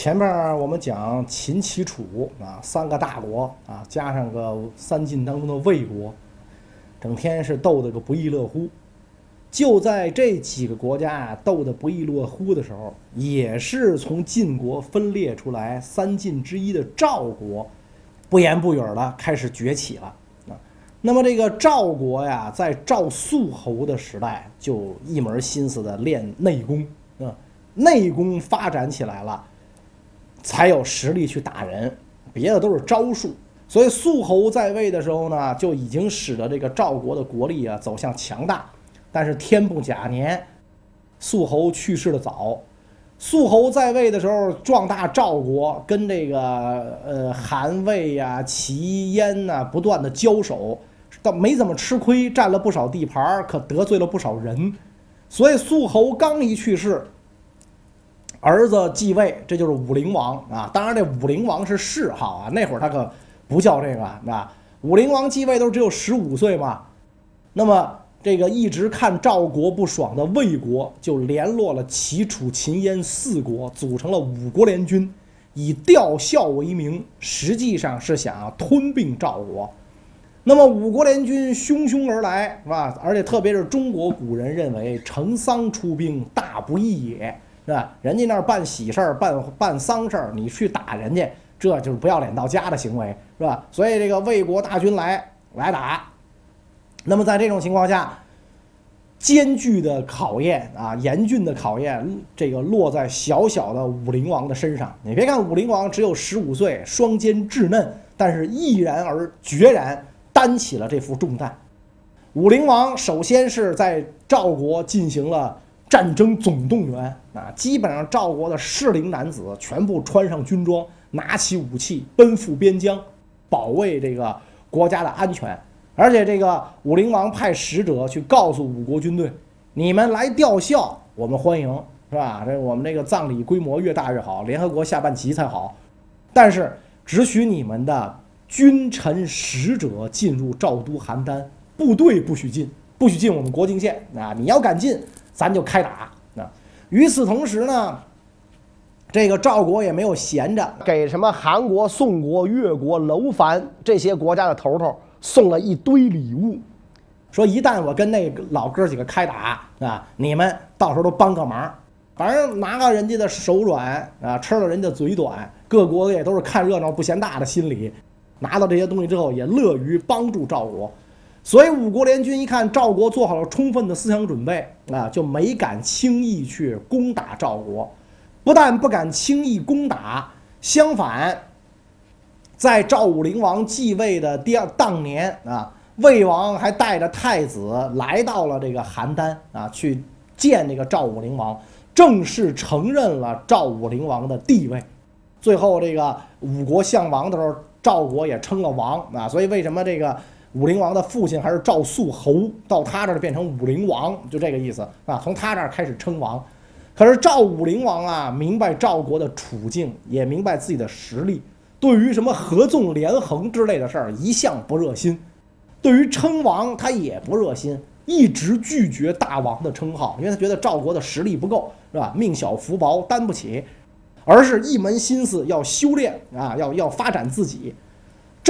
前面我们讲秦、齐、楚啊三个大国啊，加上个三晋当中的魏国，整天是斗得个不亦乐乎。就在这几个国家啊斗得不亦乐乎的时候，也是从晋国分裂出来三晋之一的赵国，不言不语的开始崛起了啊。那么这个赵国呀，在赵肃侯的时代就一门心思的练内功啊，内功发展起来了。才有实力去打人，别的都是招数。所以肃侯在位的时候呢，就已经使得这个赵国的国力啊走向强大。但是天不假年，肃侯去世的早。肃侯在位的时候壮大赵国，跟这个呃韩魏呀、齐燕呐不断的交手，倒没怎么吃亏，占了不少地盘，可得罪了不少人。所以肃侯刚一去世。儿子继位，这就是武灵王啊！当然，这武灵王是谥号啊，那会儿他可不叫这个啊。武灵王继位都只有十五岁嘛。那么，这个一直看赵国不爽的魏国，就联络了齐、楚、秦、燕四国，组成了五国联军，以吊孝为名，实际上是想要吞并赵国。那么，五国联军汹汹而来，是吧？而且，特别是中国古人认为，成丧出兵，大不义也。是吧？人家那儿办喜事儿、办办丧事儿，你去打人家，这就是不要脸到家的行为，是吧？所以这个魏国大军来来打，那么在这种情况下，艰巨的考验啊，严峻的考验，这个落在小小的武灵王的身上。你别看武灵王只有十五岁，双肩稚嫩，但是毅然而决然担起了这副重担。武灵王首先是在赵国进行了。战争总动员啊，基本上赵国的适龄男子全部穿上军装，拿起武器，奔赴边疆，保卫这个国家的安全。而且这个武灵王派使者去告诉五国军队：“你们来吊孝，我们欢迎，是吧？这我们这个葬礼规模越大越好，联合国下半旗才好。但是只许你们的君臣使者进入赵都邯郸，部队不许进，不许进我们国境线啊！你要敢进。”咱就开打啊！与此同时呢，这个赵国也没有闲着，给什么韩国、宋国、越国、楼烦这些国家的头头送了一堆礼物，说一旦我跟那老哥几个开打啊，你们到时候都帮个忙，反正拿了人家的手软啊，吃了人家嘴短，各国也都是看热闹不嫌大的心理，拿到这些东西之后也乐于帮助赵国。所以五国联军一看赵国做好了充分的思想准备啊，就没敢轻易去攻打赵国。不但不敢轻易攻打，相反，在赵武灵王继位的第二当年啊，魏王还带着太子来到了这个邯郸啊，去见那个赵武灵王，正式承认了赵武灵王的地位。最后这个五国相王的时候，赵国也称了王啊。所以为什么这个？武灵王的父亲还是赵肃侯，到他这儿变成武灵王，就这个意思啊。从他这儿开始称王，可是赵武灵王啊，明白赵国的处境，也明白自己的实力，对于什么合纵连横之类的事儿，一向不热心。对于称王，他也不热心，一直拒绝大王的称号，因为他觉得赵国的实力不够，是吧？命小福薄，担不起，而是一门心思要修炼啊，要要发展自己。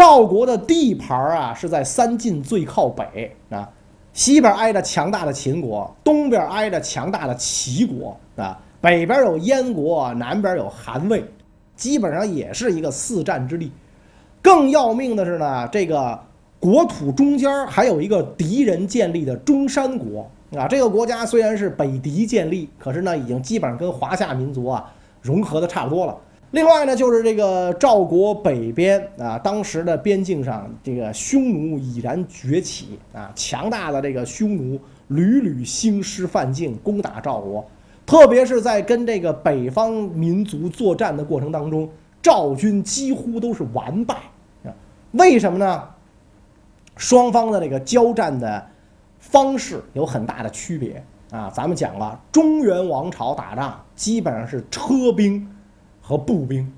赵国的地盘啊，是在三晋最靠北啊，西边挨着强大的秦国，东边挨着强大的齐国啊，北边有燕国，南边有韩魏，基本上也是一个四战之地。更要命的是呢，这个国土中间还有一个敌人建立的中山国啊，这个国家虽然是北狄建立，可是呢，已经基本上跟华夏民族啊融合的差不多了。另外呢，就是这个赵国北边啊，当时的边境上，这个匈奴已然崛起啊，强大的这个匈奴屡屡兴师犯境攻打赵国，特别是在跟这个北方民族作战的过程当中，赵军几乎都是完败啊。为什么呢？双方的这个交战的方式有很大的区别啊。咱们讲了，中原王朝打仗基本上是车兵。和步兵，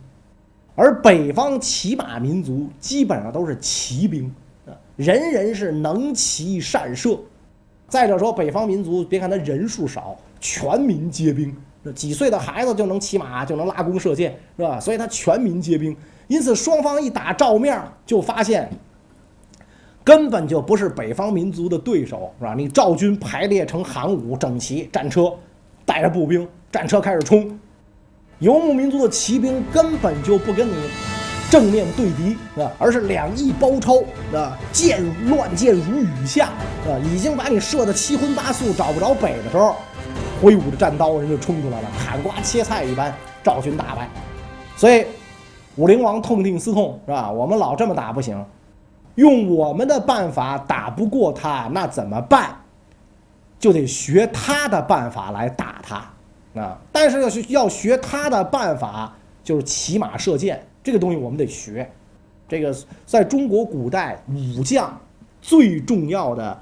而北方骑马民族基本上都是骑兵啊，人人是能骑善射。再者说，北方民族别看他人数少，全民皆兵几岁的孩子就能骑马，就能拉弓射箭，是吧？所以他全民皆兵。因此，双方一打照面，就发现根本就不是北方民族的对手，是吧？你赵军排列成行伍，整齐，战车带着步兵，战车开始冲。游牧民族的骑兵根本就不跟你正面对敌，啊，而是两翼包抄，啊，箭乱箭如雨下，啊，已经把你射得七荤八素，找不着北的时候。挥舞着战刀，人就冲出来了，砍瓜切菜一般，赵军大败。所以武灵王痛定思痛，是吧？我们老这么打不行，用我们的办法打不过他，那怎么办？就得学他的办法来打他啊！但是要学要学他的办法，就是骑马射箭，这个东西我们得学。这个在中国古代武将最重要的。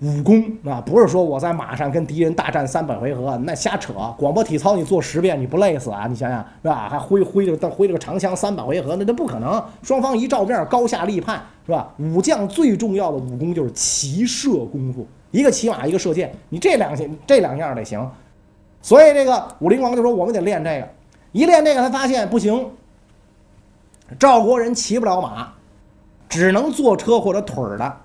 武功啊，不是说我在马上跟敌人大战三百回合，那瞎扯。广播体操你做十遍，你不累死啊？你想想是吧？还挥挥着挥着个长枪三百回合，那那不可能。双方一照面，高下立判，是吧？武将最重要的武功就是骑射功夫，一个骑马，一个射箭，你这两这两样得行。所以这个武灵王就说：“我们得练这个。”一练这个，他发现不行，赵国人骑不了马，只能坐车或者腿儿的。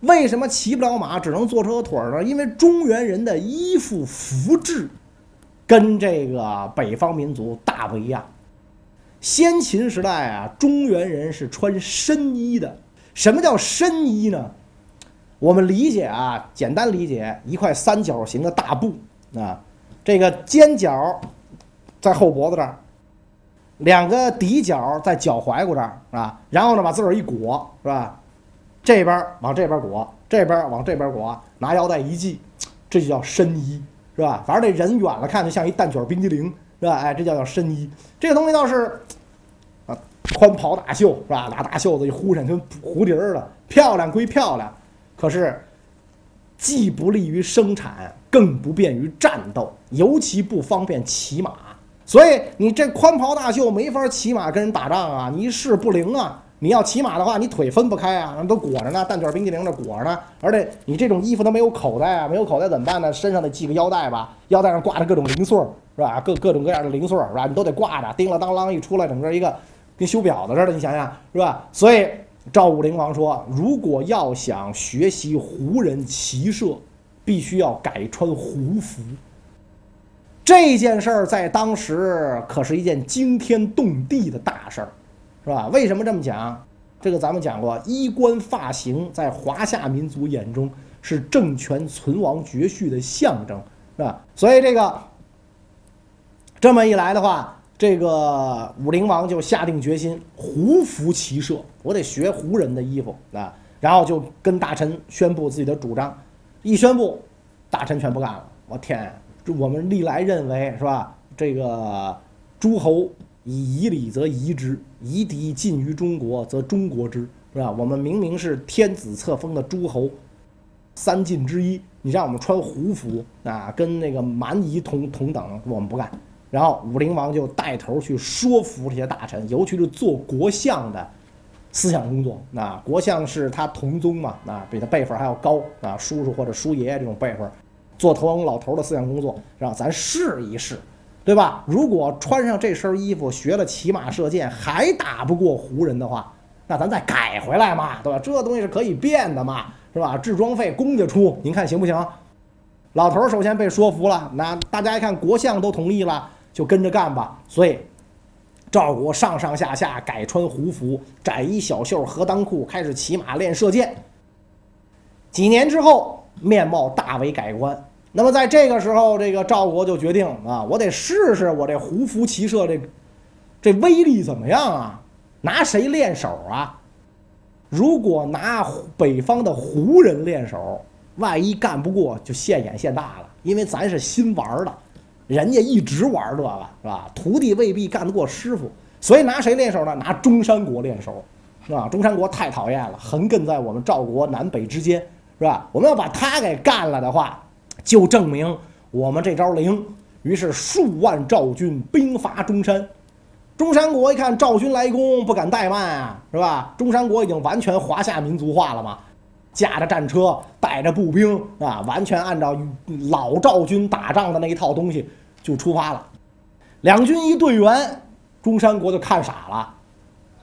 为什么骑不了马，只能坐车和腿儿呢？因为中原人的衣服服制跟这个北方民族大不一样。先秦时代啊，中原人是穿深衣的。什么叫深衣呢？我们理解啊，简单理解，一块三角形的大布啊，这个尖角在后脖子这儿，两个底角在脚踝骨这儿啊，然后呢，把自个儿一裹，是吧？这边往这边裹，这边往这边裹，拿腰带一系，这就叫深衣，是吧？反正这人远了看就像一蛋卷冰激凌，是吧？哎，这叫叫深衣。这个东西倒是啊，宽袍大袖，是吧？拿大袖子一呼上，跟蝴蝶似的，漂亮归漂亮，可是既不利于生产，更不便于战斗，尤其不方便骑马。所以你这宽袍大袖没法骑马跟人打仗啊，你一试不灵啊。你要骑马的话，你腿分不开啊，都裹着呢，蛋卷冰激凌那裹着呢。而且你这种衣服它没有口袋啊，没有口袋怎么办呢？身上得系个腰带吧，腰带上挂着各种零碎儿，是吧？各各种各样的零碎儿，是吧？你都得挂着，叮了当啷一出来，整个一个跟修表的似的，你想想，是吧？所以赵武灵王说，如果要想学习胡人骑射，必须要改穿胡服。这件事儿在当时可是一件惊天动地的大事儿。是吧？为什么这么讲？这个咱们讲过，衣冠发型在华夏民族眼中是政权存亡绝续的象征，是吧？所以这个这么一来的话，这个武灵王就下定决心，胡服骑射，我得学胡人的衣服啊！然后就跟大臣宣布自己的主张，一宣布，大臣全不干了。我天，我们历来认为是吧？这个诸侯。以夷礼则夷之，夷狄近于中国则中国之，是吧？我们明明是天子册封的诸侯，三晋之一，你让我们穿胡服啊，跟那个蛮夷同同等，我们不干。然后武灵王就带头去说服这些大臣，尤其是做国相的思想工作。那国相是他同宗嘛，那比他辈分还要高啊，叔叔或者叔爷爷这种辈分，做头老头的思想工作，让咱试一试。对吧？如果穿上这身衣服，学了骑马射箭，还打不过胡人的话，那咱再改回来嘛，对吧？这东西是可以变的嘛，是吧？制装费公家出，您看行不行？老头首先被说服了，那大家一看国相都同意了，就跟着干吧。所以赵国上上下下改穿胡服，窄衣小袖，合裆裤，开始骑马练射箭。几年之后，面貌大为改观。那么在这个时候，这个赵国就决定啊，我得试试我这胡服骑射这这威力怎么样啊？拿谁练手啊？如果拿北方的胡人练手，万一干不过，就现眼现大了。因为咱是新玩的，人家一直玩这个，是吧？徒弟未必干得过师傅，所以拿谁练手呢？拿中山国练手，是吧？中山国太讨厌了，横亘在我们赵国南北之间，是吧？我们要把他给干了的话。就证明我们这招灵，于是数万赵军兵伐中山。中山国一看赵军来攻，不敢怠慢啊，是吧？中山国已经完全华夏民族化了嘛，驾着战车，带着步兵啊，完全按照老赵军打仗的那一套东西，就出发了。两军一队员，中山国就看傻了。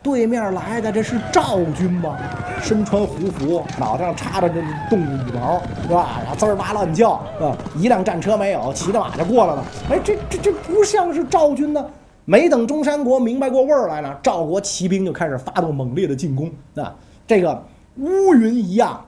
对面来的这是赵军吗？身穿胡服，脑袋上插着这动物羽毛，是吧？然后滋儿哇乱叫，啊？一辆战车没有，骑着马就过来了。哎，这这这不像是赵军呢。没等中山国明白过味儿来呢，赵国骑兵就开始发动猛烈的进攻啊！这个乌云一样，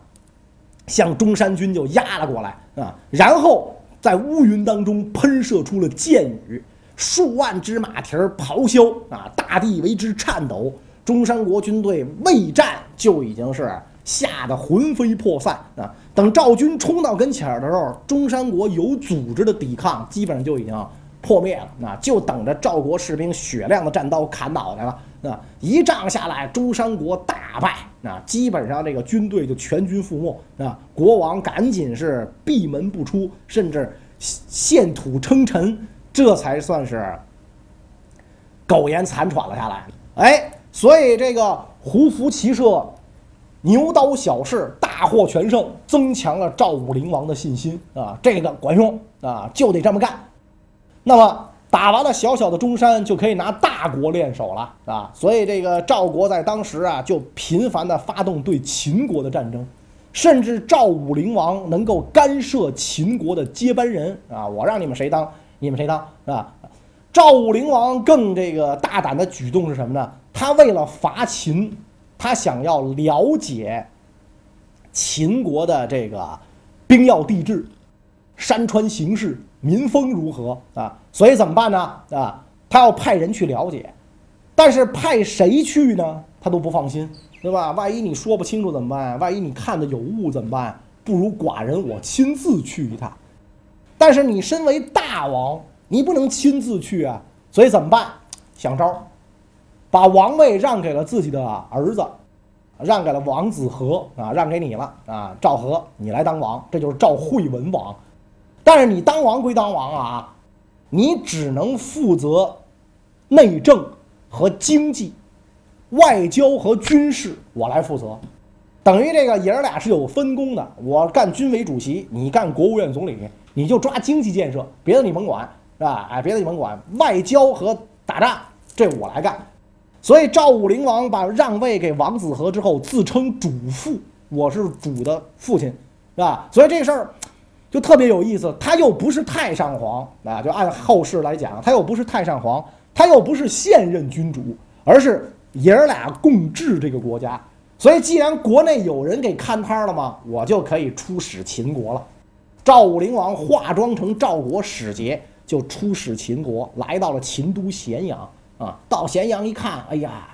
向中山军就压了过来啊！然后在乌云当中喷射出了箭雨，数万只马蹄儿咆哮啊！大地为之颤抖。中山国军队未战就已经是吓得魂飞魄散啊！等赵军冲到跟前儿的时候，中山国有组织的抵抗基本上就已经。破灭了，那就等着赵国士兵雪亮的战刀砍脑袋了。那一仗下来，中山国大败，那基本上这个军队就全军覆没。啊，国王赶紧是闭门不出，甚至献土称臣，这才算是苟延残喘了下来。哎，所以这个胡服骑射，牛刀小试，大获全胜，增强了赵武灵王的信心啊，这个管用啊，就得这么干。那么打完了小小的中山，就可以拿大国练手了啊！所以这个赵国在当时啊，就频繁的发动对秦国的战争，甚至赵武灵王能够干涉秦国的接班人啊！我让你们谁当，你们谁当啊？赵武灵王更这个大胆的举动是什么呢？他为了伐秦，他想要了解秦国的这个兵要地质、山川形势。民风如何啊？所以怎么办呢？啊，他要派人去了解，但是派谁去呢？他都不放心，对吧？万一你说不清楚怎么办？万一你看的有误怎么办？不如寡人我亲自去一趟。但是你身为大王，你不能亲自去啊。所以怎么办？想招，把王位让给了自己的儿子，让给了王子和啊，让给你了啊，赵和，你来当王，这就是赵惠文王。但是你当王归当王啊，你只能负责内政和经济、外交和军事，我来负责。等于这个爷儿俩是有分工的，我干军委主席，你干国务院总理，你就抓经济建设，别的你甭管，是吧？哎，别的你甭管，外交和打仗这我来干。所以赵武灵王把让位给王子和之后，自称主父，我是主的父亲，是吧？所以这事儿。就特别有意思，他又不是太上皇啊，就按后世来讲，他又不是太上皇，他又不是现任君主，而是爷儿俩共治这个国家。所以，既然国内有人给看摊了嘛，我就可以出使秦国了。赵武灵王化妆成赵国使节，就出使秦国，来到了秦都咸阳啊。到咸阳一看，哎呀，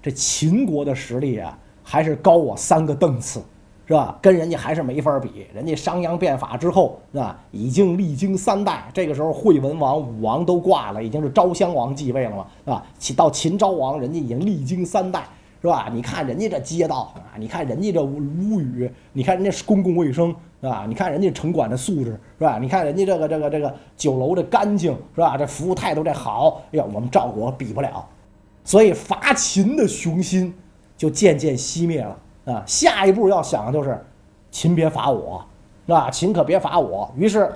这秦国的实力啊，还是高我三个档次。是吧？跟人家还是没法比。人家商鞅变法之后，是吧？已经历经三代。这个时候，惠文王、武王都挂了，已经是昭襄王继位了嘛，是吧？到秦昭王，人家已经历经三代，是吧？你看人家这街道啊，你看人家这屋宇，你看人家是公共卫生，是吧？你看人家城管的素质，是吧？你看人家这个这个这个酒楼的干净，是吧？这服务态度这好，哎呀，我们赵国比不了，所以伐秦的雄心就渐渐熄灭了。啊，下一步要想的就是，秦别伐我，是吧？秦可别伐我。于是，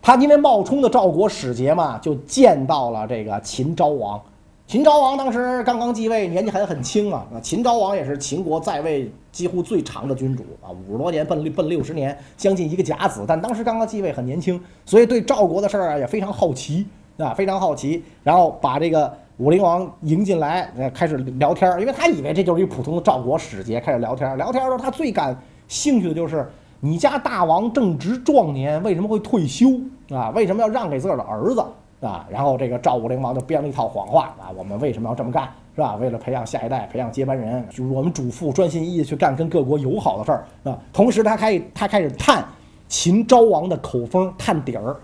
他因为冒充的赵国使节嘛，就见到了这个秦昭王。秦昭王当时刚刚继位，年纪还很轻啊。秦昭王也是秦国在位几乎最长的君主啊，五十多年，奔奔六十年，将近一个甲子。但当时刚刚继位，很年轻，所以对赵国的事儿啊也非常好奇啊，非常好奇。然后把这个。武灵王迎进来，开始聊天因为他以为这就是一普通的赵国使节，开始聊天聊天的时候，他最感兴趣的就是你家大王正值壮年，为什么会退休啊？为什么要让给自个儿的儿子啊？然后这个赵武灵王就编了一套谎话啊，我们为什么要这么干，是吧？为了培养下一代，培养接班人，就是我们主父专心一意去干跟各国友好的事儿啊。同时，他开他开始探秦昭王的口风，探底儿。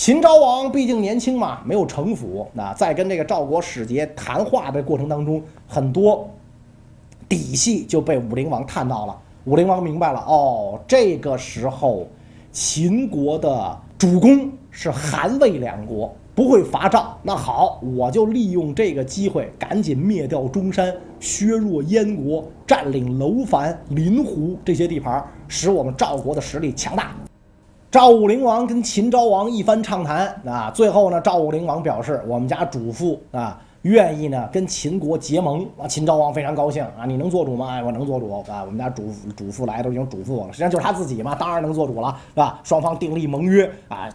秦昭王毕竟年轻嘛，没有城府。那在跟这个赵国使节谈话的过程当中，很多底细就被武灵王探到了。武灵王明白了，哦，这个时候秦国的主公是韩魏两国，不会伐赵。那好，我就利用这个机会，赶紧灭掉中山，削弱燕国，占领楼烦、临湖这些地盘，使我们赵国的实力强大。赵武灵王跟秦昭王一番畅谈啊，最后呢，赵武灵王表示，我们家主父啊，愿意呢跟秦国结盟啊。秦昭王非常高兴啊，你能做主吗？哎，我能做主啊，我们家主主父来都已经嘱咐我了，实际上就是他自己嘛，当然能做主了，是吧？双方订立盟约啊，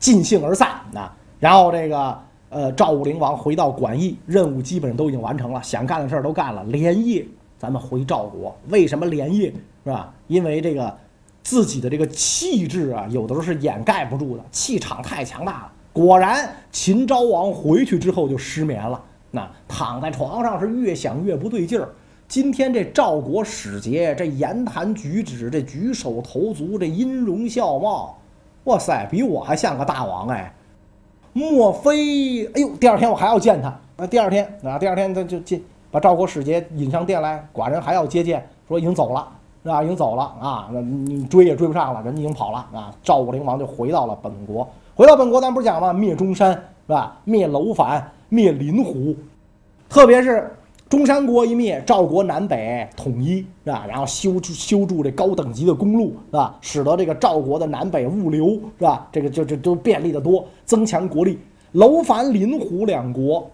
尽兴而散啊。然后这个呃，赵武灵王回到馆驿，任务基本上都已经完成了，想干的事儿都干了，连夜咱们回赵国。为什么连夜是吧？因为这个。自己的这个气质啊，有的时候是掩盖不住的，气场太强大了。果然，秦昭王回去之后就失眠了，那躺在床上是越想越不对劲儿。今天这赵国使节，这言谈举止，这举手投足，这音容笑貌，哇塞，比我还像个大王哎！莫非？哎呦，第二天我还要见他。那第二天啊，第二天他就进，把赵国使节引上殿来，寡人还要接见，说已经走了。是吧？已经走了啊，那你追也追不上了，人家已经跑了啊。赵武灵王就回到了本国，回到本国，咱不是讲吗？灭中山是吧？灭楼烦，灭林胡，特别是中山国一灭，赵国南北统一是吧？然后修修筑这高等级的公路是吧？使得这个赵国的南北物流是吧？这个就就都便利的多，增强国力。楼烦、林胡两国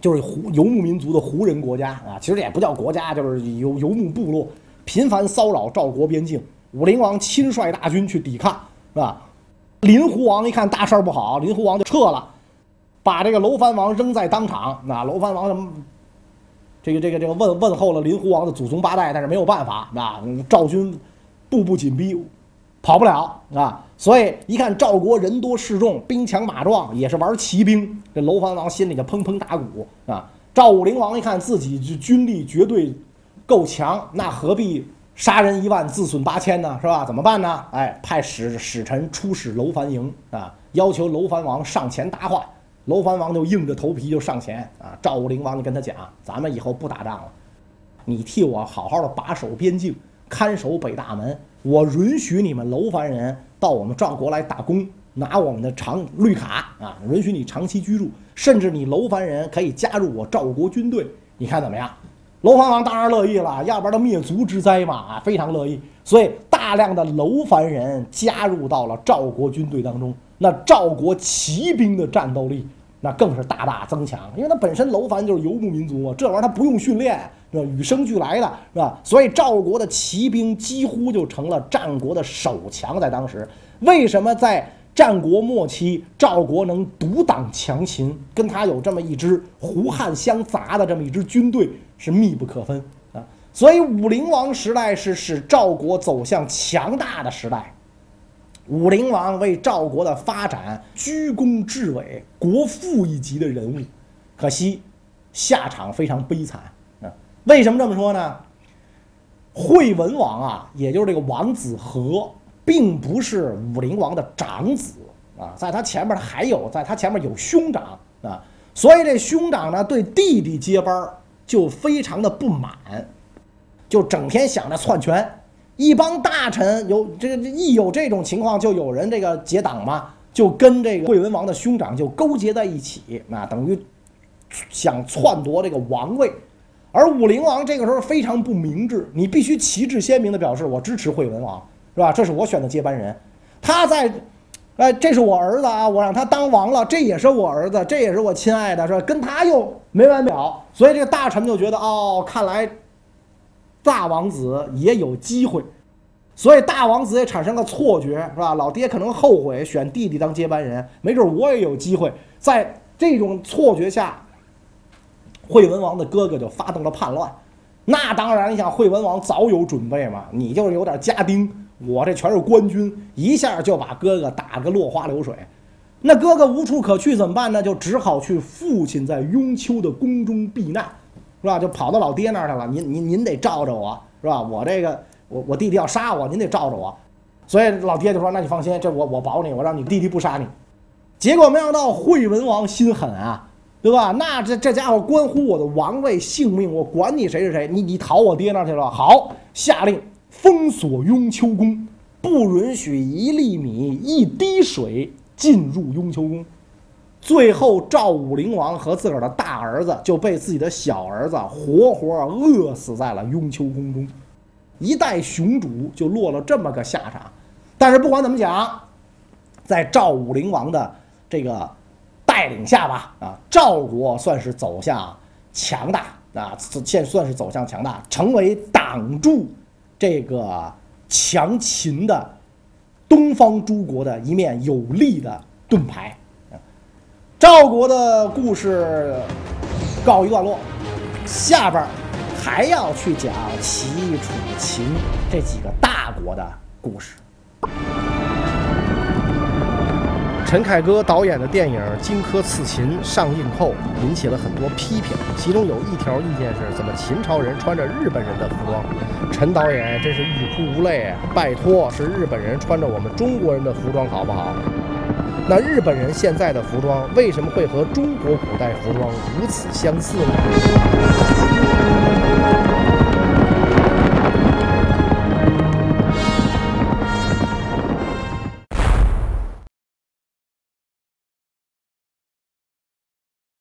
就是胡游牧民族的胡人国家啊，其实也不叫国家，就是游游牧部落。频繁骚扰赵国边境，武灵王亲率大军去抵抗，是吧？林胡王一看大事不好，林胡王就撤了，把这个楼烦王扔在当场。那楼烦王这个这个这个问问候了林胡王的祖宗八代，但是没有办法，啊，赵军步步紧逼，跑不了啊。所以一看赵国人多势众，兵强马壮，也是玩骑兵，这楼烦王心里就砰砰打鼓啊。赵武灵王一看自己军力绝对。够强，那何必杀人一万，自损八千呢？是吧？怎么办呢？哎，派使使臣出使楼烦营啊，要求楼烦王上前答话。楼烦王就硬着头皮就上前啊。赵武灵王就跟他讲：“咱们以后不打仗了，你替我好好的把守边境，看守北大门。我允许你们楼烦人到我们赵国来打工，拿我们的长绿卡啊，允许你长期居住，甚至你楼烦人可以加入我赵国军队。你看怎么样？”楼烦王当然乐意了，要不然他灭族之灾嘛，非常乐意。所以大量的楼烦人加入到了赵国军队当中，那赵国骑兵的战斗力那更是大大增强，因为他本身楼烦就是游牧民族嘛，这玩意儿他不用训练，是吧？与生俱来的，是吧？所以赵国的骑兵几乎就成了战国的首强，在当时，为什么在？战国末期，赵国能独挡强秦，跟他有这么一支胡汉相杂的这么一支军队是密不可分啊。所以武灵王时代是使赵国走向强大的时代，武灵王为赵国的发展居功至伟，国父一级的人物。可惜下场非常悲惨啊。为什么这么说呢？惠文王啊，也就是这个王子和。并不是武灵王的长子啊，在他前面还有，在他前面有兄长啊，所以这兄长呢对弟弟接班就非常的不满，就整天想着篡权。一帮大臣有这个一有这种情况，就有人这个结党嘛，就跟这个惠文王的兄长就勾结在一起，那等于想篡夺这个王位。而武灵王这个时候非常不明智，你必须旗帜鲜明的表示我支持惠文王。是吧？这是我选的接班人，他在，哎，这是我儿子啊，我让他当王了，这也是我儿子，这也是我亲爱的，是吧？跟他又没完没了，所以这个大臣就觉得，哦，看来大王子也有机会，所以大王子也产生了错觉，是吧？老爹可能后悔选弟弟当接班人，没准我也有机会。在这种错觉下，惠文王的哥哥就发动了叛乱。那当然，你想惠文王早有准备嘛，你就是有点家丁。我这全是官军，一下就把哥哥打个落花流水。那哥哥无处可去怎么办呢？就只好去父亲在雍丘的宫中避难，是吧？就跑到老爹那儿去了。您您您得罩着我，是吧？我这个我我弟弟要杀我，您得罩着我。所以老爹就说：“那你放心，这我我保你，我让你弟弟不杀你。”结果没想到惠文王心狠啊，对吧？那这这家伙关乎我的王位性命，我管你谁是谁，你你逃我爹那儿去了。好，下令。封锁雍丘宫，不允许一粒米、一滴水进入雍丘宫。最后，赵武灵王和自个儿的大儿子就被自己的小儿子活活饿死在了雍丘宫中，一代雄主就落了这么个下场。但是不管怎么讲，在赵武灵王的这个带领下吧，啊，赵国算是走向强大啊，现算是走向强大，成为挡住这个强秦的东方诸国的一面有力的盾牌。赵国的故事告一段落，下边还要去讲齐、楚、秦这几个大国的故事。陈凯歌导演的电影《荆轲刺秦》上映后，引起了很多批评。其中有一条意见是：怎么秦朝人穿着日本人的服装？陈导演真是欲哭无泪啊！拜托，是日本人穿着我们中国人的服装好不好？那日本人现在的服装为什么会和中国古代服装如此相似呢？